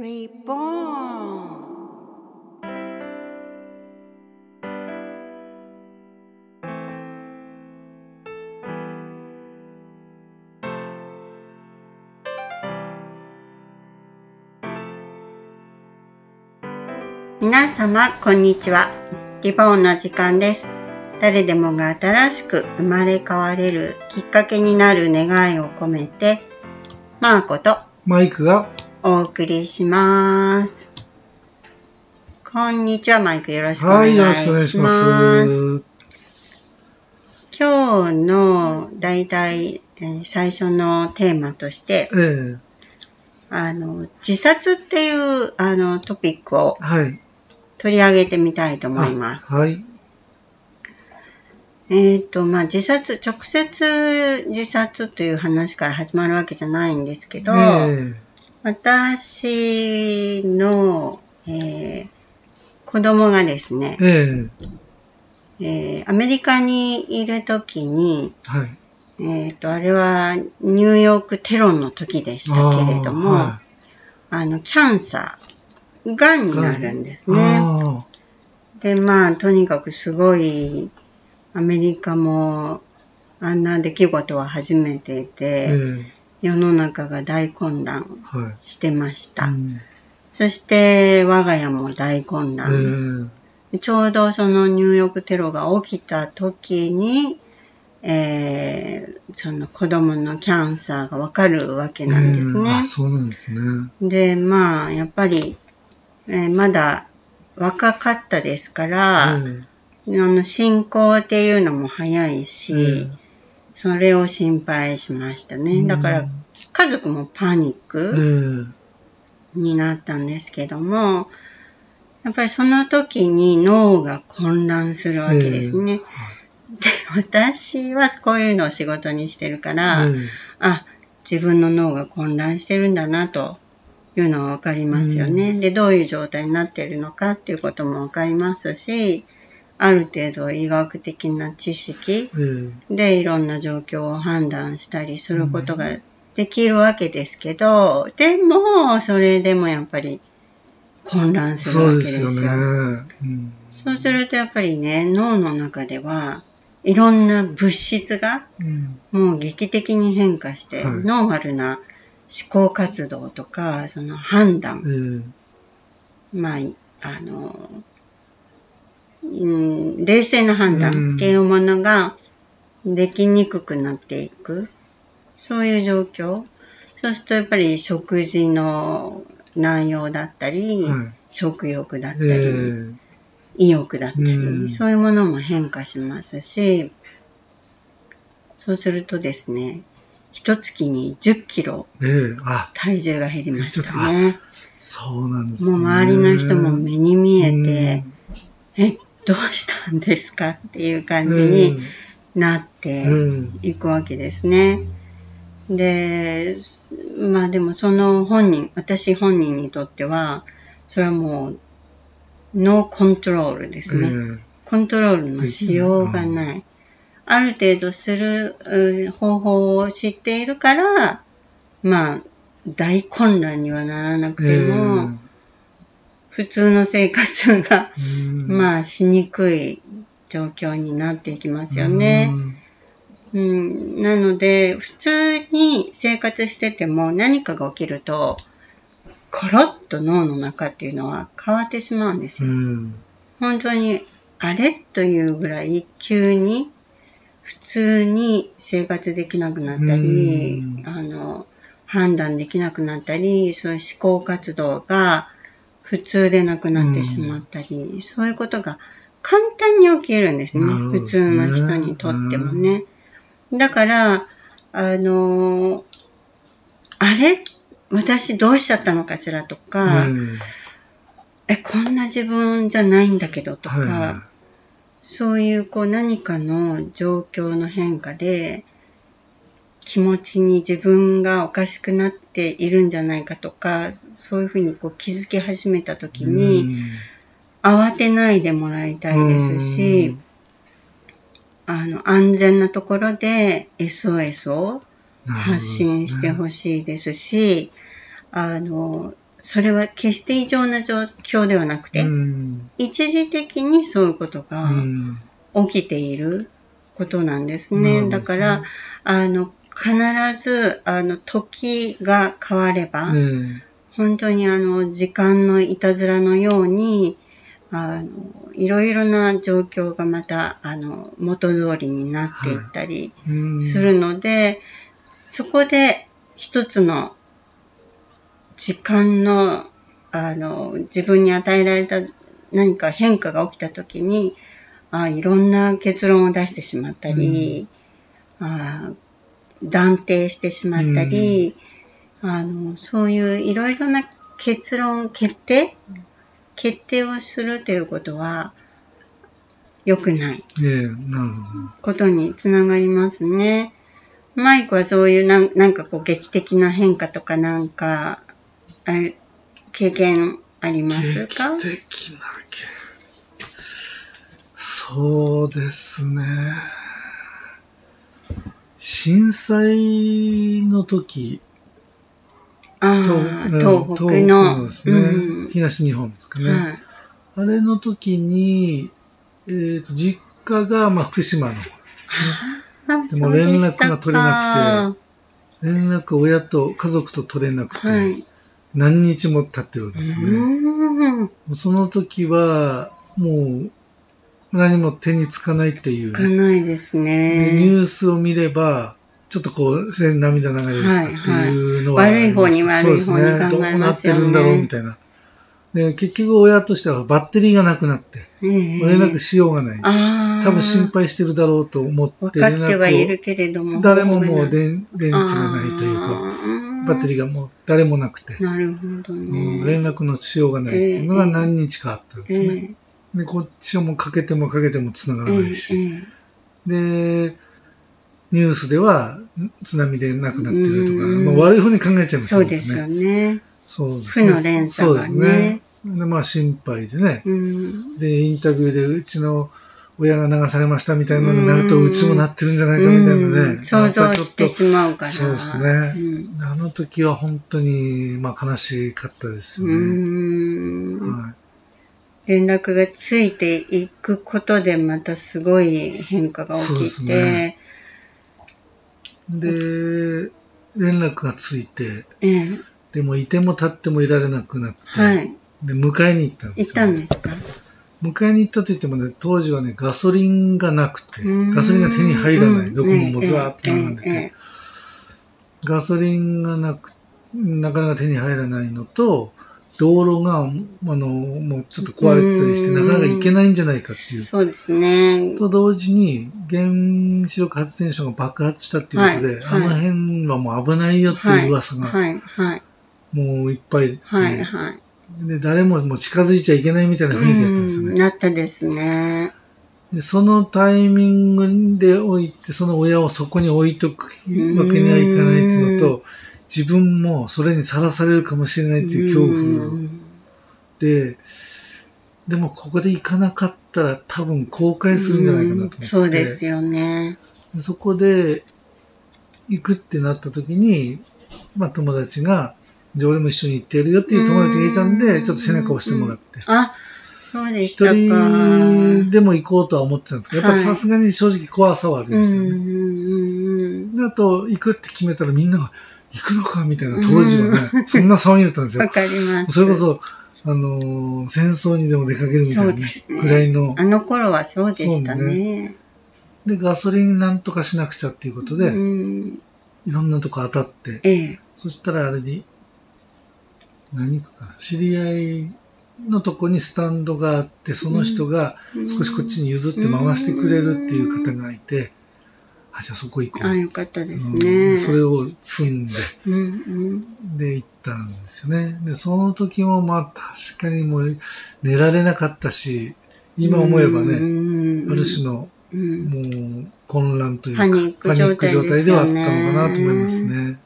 Reborn 皆様こんにちは。リボンの時間です。誰でもが新しく生まれ変われるきっかけになる願いを込めてマーコとマイクがお送りします。こんにちは、マイクよろしくおはい、願いします。よろしくお願いします。今日の大体、えー最初のテーマとして、ええあの、自殺っていうあのトピックをはい。取り上げてみたいと思います。はい。えっ、と、まあ、自殺、直接自殺という話から始まるわけじゃないんですけど、え私の、えー子供がですねえ、え。えーアメリカにいるときに、えはい。えっ、と、あれはニューヨークテロの時でしたけれども、あ,、あーはの、キャンサー、がんになるんですいね。あで、まあ、とにかくすごい、アメリカも、あんな出来事は初めてーで、え世の中が大混乱。してました。うんそして、我が家も大混え乱。えちょうどそのニューヨークテロが起きた時に、えーその子供のキャンサーがわかるわけなんですね。そうなんですね。で、まあ、やっぱり、えーまだ若かったですから、あえの進行っていうのも早いし、えそれを心配しましたね。だから、家族もパニッえクえになったんですけども、やっぱりその時に脳が混乱するわけですね。で、私はこういうのを仕事にしてるから、えあ、自分の脳が混乱してるんだなというのはわかりますよね。で、どういう状態になってるのかっていうこともわかりますし、ある程度医学的な知識ええでいろんな状況を判断したりすることができるわけですけど、でも、それでもやっぱり混乱するそうわけでですすよ。よね。うんそうするとやっぱりね、脳の中ではいろんな物質がうんもう劇的に変化して、はいノーマルな思考活動とか、その判断、えまあ、あの、うん、冷静な判断っていうものができにくくなっていく。そういう状況。そうするとやっぱり食事の内容だったり、えはい食欲だったえり、え意欲だったり、うんそういうものも変化しますし、そうするとですね、一月に10キロええあ、体重が減りましたね。そうなんですね。もう周りの人も目に見えうてん、え、どうしたんですかっていう感じになってうんいくわけですね。で、まあでもその本人、私本人にとっては、それはもう、ノーコントロールですね。えコントロールのしようがない。ある程度するう方法を知っているから、まあ、大混乱にはならなくても、普通の生活が、あ、まあ、しにくい状況になっていきますよね。うん、なので、普通に生活してても何かが起きると、コロッと脳の中っていうのは変わってしまうんですよ。うん。本当にあれというぐらい急に普通に生活できなくなったりうん、あの、判断できなくなったり、そういう思考活動が普通でなくなってしまったり、そういうことが簡単に起きるんですね。なるほど普通の人にとってもね。だから、あの、あれ？私どうしちゃったのかしらとか、うん。え、こんな自分じゃないんだけどとか、はそういうこう何かの状況の変化で気持ちに自分がおかしくなっているんじゃないかとか、そういうふうにこう気づき始めた時いに、慌てないでもらいたいですし、あの、安全なところで SOS を発信してほしいですし、あの、それは決して異常な状況ではなくて、うん。一時的にそういうことうがん。起きていることなんですね。なんですね。だから、あの、必ず、あの、時が変われば、うん。本当にあの、時間のいたずらのように、あの、いろいろな状況がまた、あの、元通りになっていったりうん。するので、そこで一つの時間の、あの、自分に与えられた何か変化が起きたときに、あいろんな結論を出してしまったり、あ断定してしまったり、あの、そういういろいろな結論、決定？決定をするということは良くないことにつながりますね。マイクはそういうなんなんかこう劇的な変化とかなんか、あれ経験ありど。ますか？劇的なけそうですね。震災の時、ああ、東北の。ですね、うん東日本ですかね。はいあれの時に、えーと実家がまあ福島のあでも連絡が取れなくて連絡親と家族と取れなくて、はい。何日も経ってるわけですよね。うん。その時はもう何も手につかないっていう、いかないですでニね。ュースを見ればちょっとこう涙流れるとかっていうのは、はいはい悪い方に悪い方にそうです考えますよね。どうなってるんだろうみたいな。で結局親としてはバッテリーがなくなって、ええ。連絡しようがない。多分心配してるだろうと思って分かってはいる連絡けれども。を。誰ももうで電電池がないというか、バッテリーがもう誰もなくて、なるほどうんね。連絡のしようがないっていうのが何日かあったんですよね。えで、こっちはもうかけてもかけても繋がえらないし。えで、ニュースでは津波で亡くなってるとか、うんまあ、悪い方に考えちゃいますそうですよね。そうです負の連鎖がねそうですね。で、まあ心配でね。うん。で、インタビューでうちの親が流されましたみたいなのになると、うちもなってるんじゃないかみたいなね。うん想像してしまうから。そうですねうんあの時は本当に、まあ悲しかったですようね。んはい連絡がついていくことでまたすごい変化が起きて、ね。で、連絡がついて、ええ。でもいても立ってもいられなくなって、はい。で、迎えに行ったんで行っすよ。たんですか？迎えに行ったと言ってもね、当時はね、ガソリンがなくて、うん。ガソリンが手に入らない。うん。どこももうずわーっと並んでて、ガソリンがなく、なかなか手に入らないのと、道路が、あの、もうちょっと壊れてたりして、うんなかなか行けないんじゃないかっていう。そうですね。と同時に、原子力発電所が爆発したっていうことで、はいはいあの辺はもう危ないよっていう噂が、はい、はい、もういっぱいで、はい、はい。で誰ももう近づいちゃいけないみたいな雰囲気だったんですよね。うんなったですね。で、そのタイミングで置いて、その親をそこに置いとくわけにはいかないっていうのと、自分もそれにさらされるかもしれないっていう恐怖うんで、でもここで行かなかったら多分後悔するんじゃないかなと思って。そうですよね。でそこで行くってなった時に、まあ友達が、じゃあ俺も一緒に行ってやるよっていう友達がいたんで、うんちょっと背中を押してもらって。あ、そうでし一たか。人でも行こうとは思ってたんですけど、やっぱさすがに正直怖さはありうん、ましたよね。あと、行くって決めたらみんなが、行くのかみたいな、当時はね、そんな騒ぎだったんですわよ。かります。それこそ、あのー戦争にでも出かけるみたいそなねぐらいの。あの頃はそうでしたそうね。で、ガソリンなんとかしなくちゃっていうことで、うん、いろんなとこ当たって、ええ。そしたらあれに、何区かな、知り合いのとこにスタンドがあって、その人が少しこっちに譲って回してくれるっていう方がいて、あ、じゃあそこ行こう。あ、よかったですうんね。それを積んで、うん、うん。で、行ったんですよね。で、その時もまあ確かにもう寝られなかったし、今思えばね、ねある種のうん、もう混乱というか、パニック状態ではあったのかなと思いますね。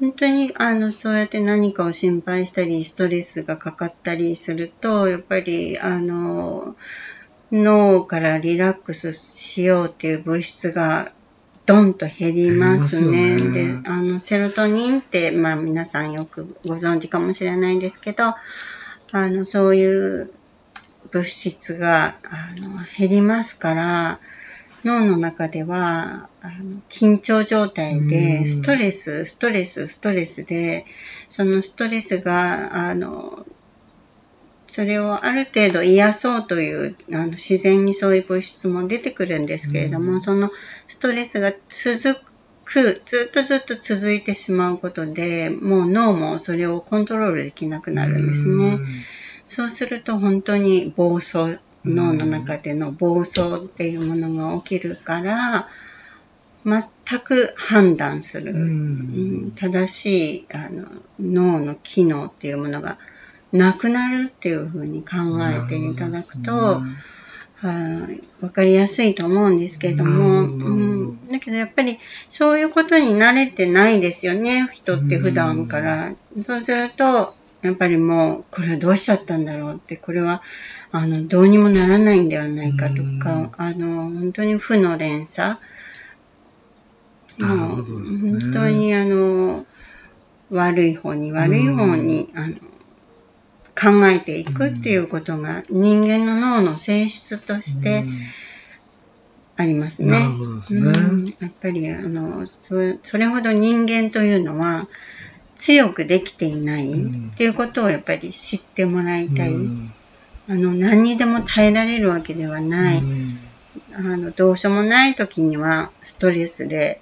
本当にあのそうやって何かを心配したりストレスがかかったりするとやっぱりあの脳からリラックスしようっていう物質がドンと減りますね。すよねで、あの、セロトニンって、まあ皆さんよくご存知かもしれないんですけど、あの、そういう物質が、あの、減りますから、脳の中では、あの緊張状態うで、んストレス、ストレス、ストレスで、そのストレスが、あの、それをある程度癒そうというあの自然にそういう物質も出てくるんですけれども、うん。そのストレスが続くずっとずっと続いてしまうことでもう脳もそれをコントロールできなくなるんですね。そうすると本当に暴走脳の中での暴走っていうものが起きるから全く判断する、うん。うん。正しいあの脳の機能っていうものがなくなるっていうふうに考えていただくと、はいわかりやすいと思うんですけれども、うん、だけどやっぱりそういうことに慣れてないですよね人って普段から。そうするとやっぱりもうこれはどうしちゃったんだろうってこれはあのどうにもならないんではないかとか、あの本当に負の連鎖。もう本当にあの悪い方に悪い方に、あの考えていくっていうことが人間の脳の性質としてありますね。うんやっぱりあのそそれほど人間というのは強くできていないうんっていうことをやっぱり知ってもらいたい。うんあの何にでも耐えられるわけではない。うんあのどうしようもない時にはストレスで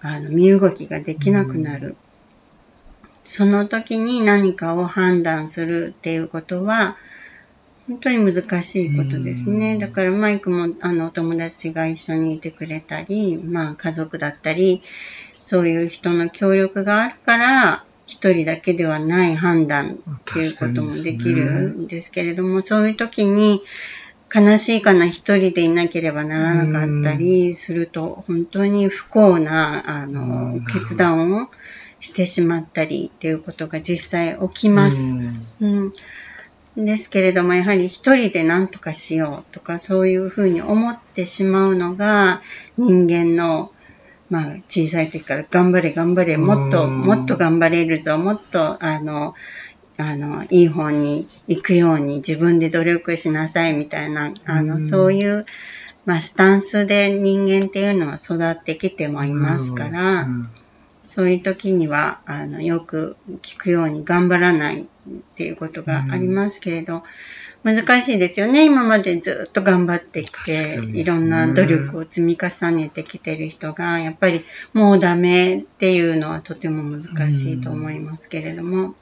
あの身動きができなくなる。その時に何かを判断するっていうことは本当に難しいことですね。うん。だからマイクもあのお友達が一緒にいてくれたり、まあ家族だったり、そういう人の協力があるから一人だけではない判断っていうこともできるんですけれども、そういう時に悲しいかな一人でいなければならなかったりすると、本当に不幸なあうん。の決断をしてしまったりっていうことが実際起きます。うん。うん、ですけれども、やはり一人で何とかしようとか、そういうふうに思ってしまうのが、人間の、まあ、小さい時から頑張れ頑張れ、もっと、うん。もっと頑張れるぞ、もっと、あの、あの、いい方に行くように自分で努力しなさいみたいな、あの、うん。そういう、まあ、スタンスで人間っていうのは育ってきてもいますから、うんそういう時には、あの、よく聞くように頑張らないっていうことがありますけれど、難しいですよね。今までずっと頑張ってきて、ね。いろんな努力を積み重ねてきてる人が、やっぱりもうダメっていうのはとても難しいと思いますけれども、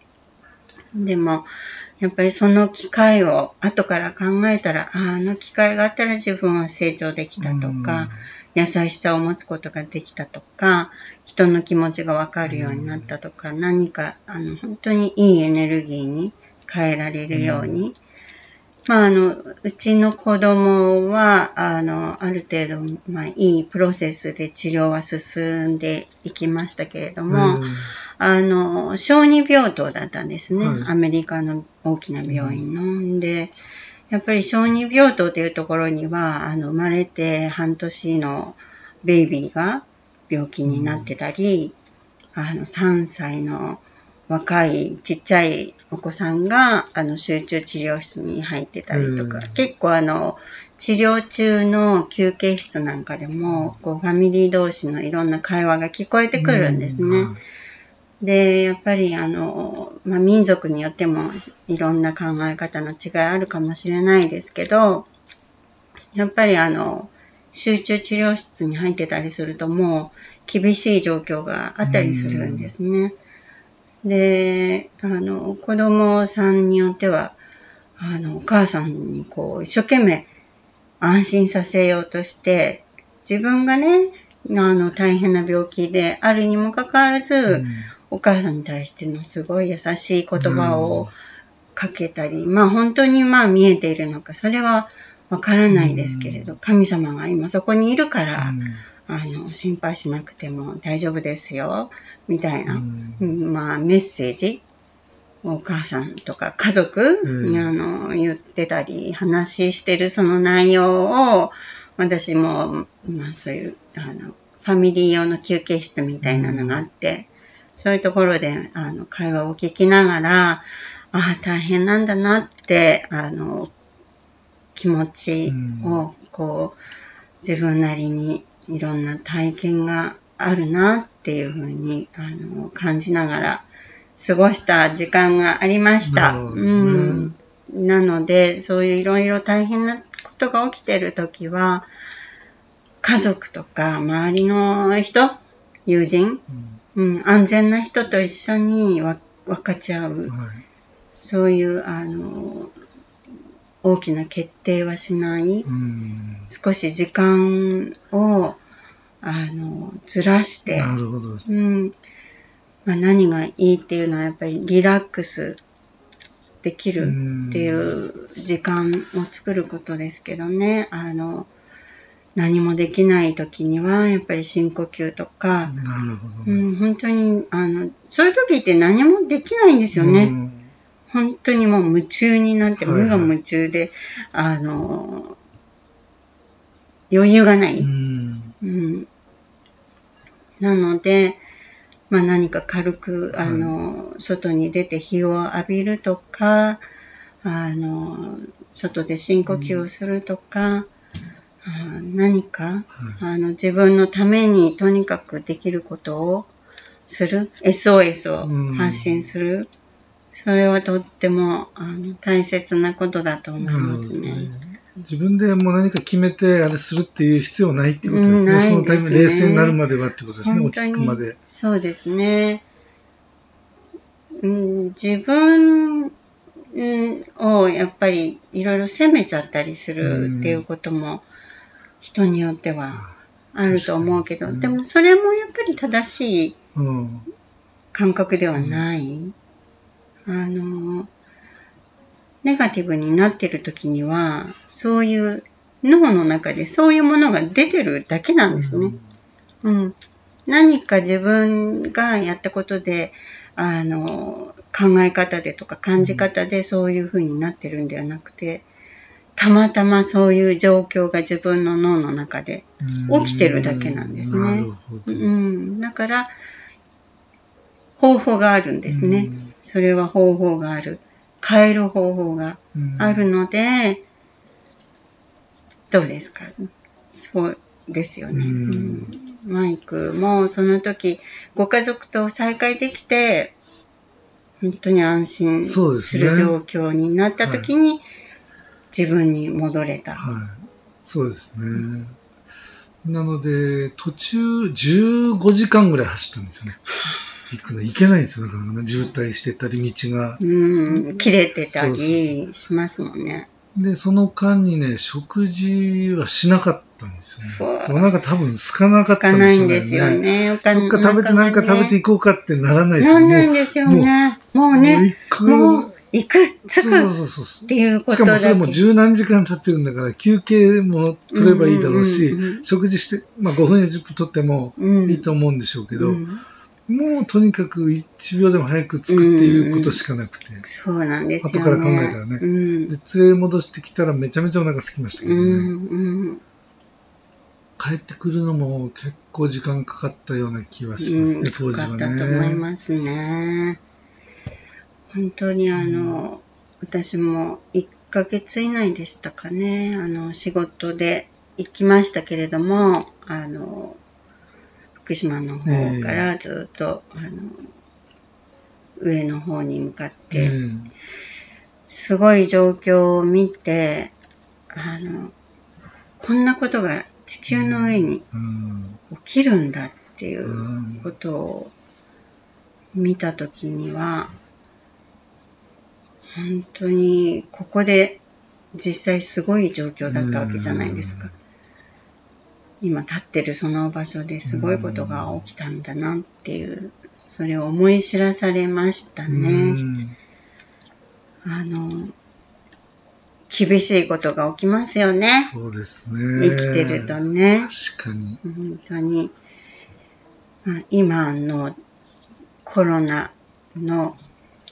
でも、やっぱりその機会を後から考えたら、あああの機会があったら自分は成長できたとか、優しさを持つことができたとか、人の気持ちがわかるようになったとか、何かあの本当にいいエネルギーに変えられるように。まあ、あの、うちの子供は、あの、ある程度、まあ、いいプロセスで治療は進んでいきましたけれども、うんあの、小児病棟だったんですね。はいアメリカの大きな病院の。で、やっぱり小児病棟というところには、あの、生まれて半年のベイビーが病気になってたり、あの、3歳の若いちっちゃいお子さんが、あの、集中治療室に入ってたりとか、うん。結構あの、治療中の休憩室なんかでも、こう、ファミリー同士のいろんな会話が聞こえてくるんですね。うん。で、やっぱりあの、まあ、民族によってもいろんな考え方の違いあるかもしれないですけど、やっぱりあの、集中治療室に入ってたりするともう厳しい状況があったりするんですね。で、あの、子供さんによっては、あの、お母さんにこう、一生懸命安心させようとして、自分がね、あの、大変な病気であるにもかかわらず、うんお母さんに対してのすごい優しい言葉をかけたり、まあ本当にまあ見えているのか、それはわからないですけれど、神様が今そこにいるから、あの、心配しなくても大丈夫ですよ、みたいな、まあメッセージお母さんとか家族に、うん。あの言ってたり話してるその内容を私も、まあ、そういうあのフファミリー用の休憩室みたいなのがあって、そういうところで、あの、会話を聞きながら、ああ、大変なんだなって、あの、気持ちを、こう、自分なりにいろんな体験があるなっていうふうに、あの、感じながら過ごした時間がありました。なねうん。なので、そういういろいろ大変なことが起きてるときは、家族とか周りの人、友人、うんうん、安全な人と一緒にわ分かち合う。はいそういう、あの、大きな決定はしない。うん少し時間を、あの、ずらして、なるほど。うん。まあ、何がいいっていうのはやっぱりリラックスできるっていう時間を作ることですけどね。あの、何もできない時にはやっぱり深呼吸とか、なるほどね。うん、本当に、あの、そういう時って何もできないんですよね。うん本当にもう夢中になって、無我夢中で、あの、余裕がない。うん。うん。なので、まあ何か軽く、あの、外に出て日を浴びるとか、あの、外で深呼吸をするとか、あ何か、はい。あの、自分のためにとにかくできることをする、SOS を発信する、それはとっても、あの、大切なことだと思いますね。自分でもう何か決めてあれするっていう必要ないっていうことですね。うんすねそのタイミング冷静になるまではってことですね。落ち着くまで。そうですね。うん、自分うんをやっぱりいろいろ責めちゃったりするっていうことも人によってはあると思うけど、確かにでもそれもやっぱり正しいうん。感覚ではない。あの、ネガティブになってる時には、そういう脳の中でそういうものが出てるだけなんですね。うん。何か自分がやったことで、あの、考え方でとか感じ方でそういう風になってるんではなくて、たまたまそういう状況が自分の脳の中でうん起きてるだけなんですね。うん、だから、方法があるんですね。それは方法がある。変える方法がうん。あるので、どうですか？そうですよね。うんうんマイクもその時、ご家族と再会できて、本当に安心する状況になった時に、自分に戻れた。はい。そうですね。なので、途中15時間ぐらい走ったんですよね。行くの行けないんですよ。だからね、渋滞してたり、道が。うん、切れてたりしますもんね。で、その間にね、食事はしなかったんですよね。お腹多分空かなかったんでしょうね。んですよね。お金どっか食べて、なんか食べていこうかってならないですなよね。んないんですよね。もうもうね、行く。もう行く、着そうそうくそうそうっ。ていうこしとだけ。かもそれも十何時間経ってるんだから、休憩も取ればいいだろうし、食事して、まあ5分や10分取ってもうんいいと思うんでしょうけど、うんもうとにかく1秒でも早く着くっていうことしかなくて、そうなんですよね。後から考えたらねうん。で、連れ戻してきたらめちゃめちゃお腹空きましたけどね、うんうん帰ってくるのも結構時間かかったような気はしますね、うん、当時はかったと思いね。ますね。本当にあの、私も1ヶ月以内でしたかね、あの、仕事で行きましたけれども、あの、福島の方からずっと、あの、上の方に向かって、うんすごい状況を見て、あの、こんなことが地球の上にうん。起きるんだっていううことを見たときには、本当にここで実際すごい状況だったわけじゃないですか。今立ってるその場所ですごいことが起きたんだなっていう、それを思い知らされましたうね。んあの、厳しいことが起きますよね。そうですね。生きてるとね。確かに。本当に、まあ、今のコロナの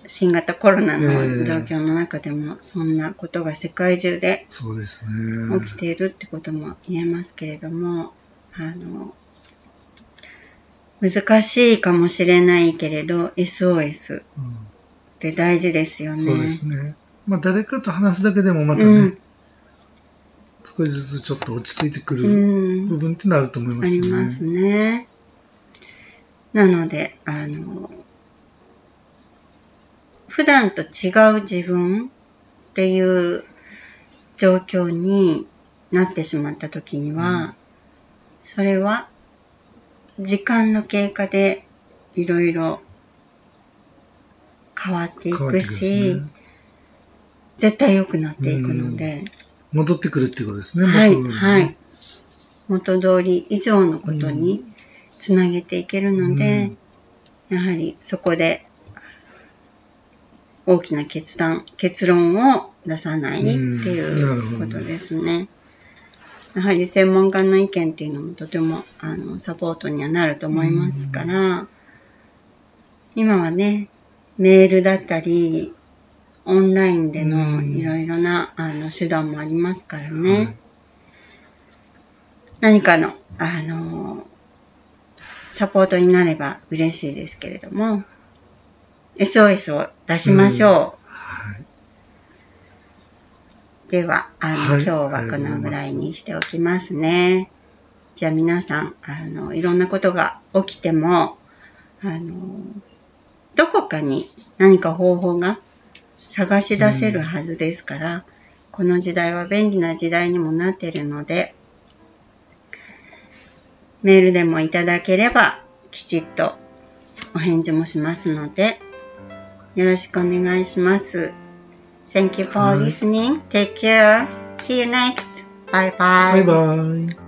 新型コロナの状況の中でもそんなことが世界中で。起きているってことも言えますけれども、あの難しいかもしれないけれど、SOS うんって大事ですよね。そうですね。まあ、誰かと話すだけでもまたね、うん少しずつちょっと落ち着いてくうるん部分っていうのはあると思いまあすよね。りますね。なので、あの、普段と違う自分っていう状況になってしまった時には、うん。それは時間の経過でいろいろ変わっていくし、ね。絶対良くなっていくので、戻ってくるっていうことですね。はい、元通りにね。はい。元通り以上のことにつなげていけるので、やはりそこで大きな決断、結論を出さないっていうことですね。やはり専門家の意見っていうのもとてもあのサポートにはなると思いますから、今はね、メールだったり、オンラインでのうんいろいろなあの手段もありますからはいね。何かの、あのサポートになれば嬉しいですけれども、SOS を出しましょう。はいでは、あの、はい今日はこのぐらいにしておきますね。じゃあ皆さん、あの、いろんなことが起きても、あの、どこかに何か方法が探し出せるはずですから、この時代は便利な時代にもなっているので、メールでもいただければ、きちっとお返事もしますので、よろしくお願いします。Thank you for はい listening. Take care. See you next. Bye bye. バイ。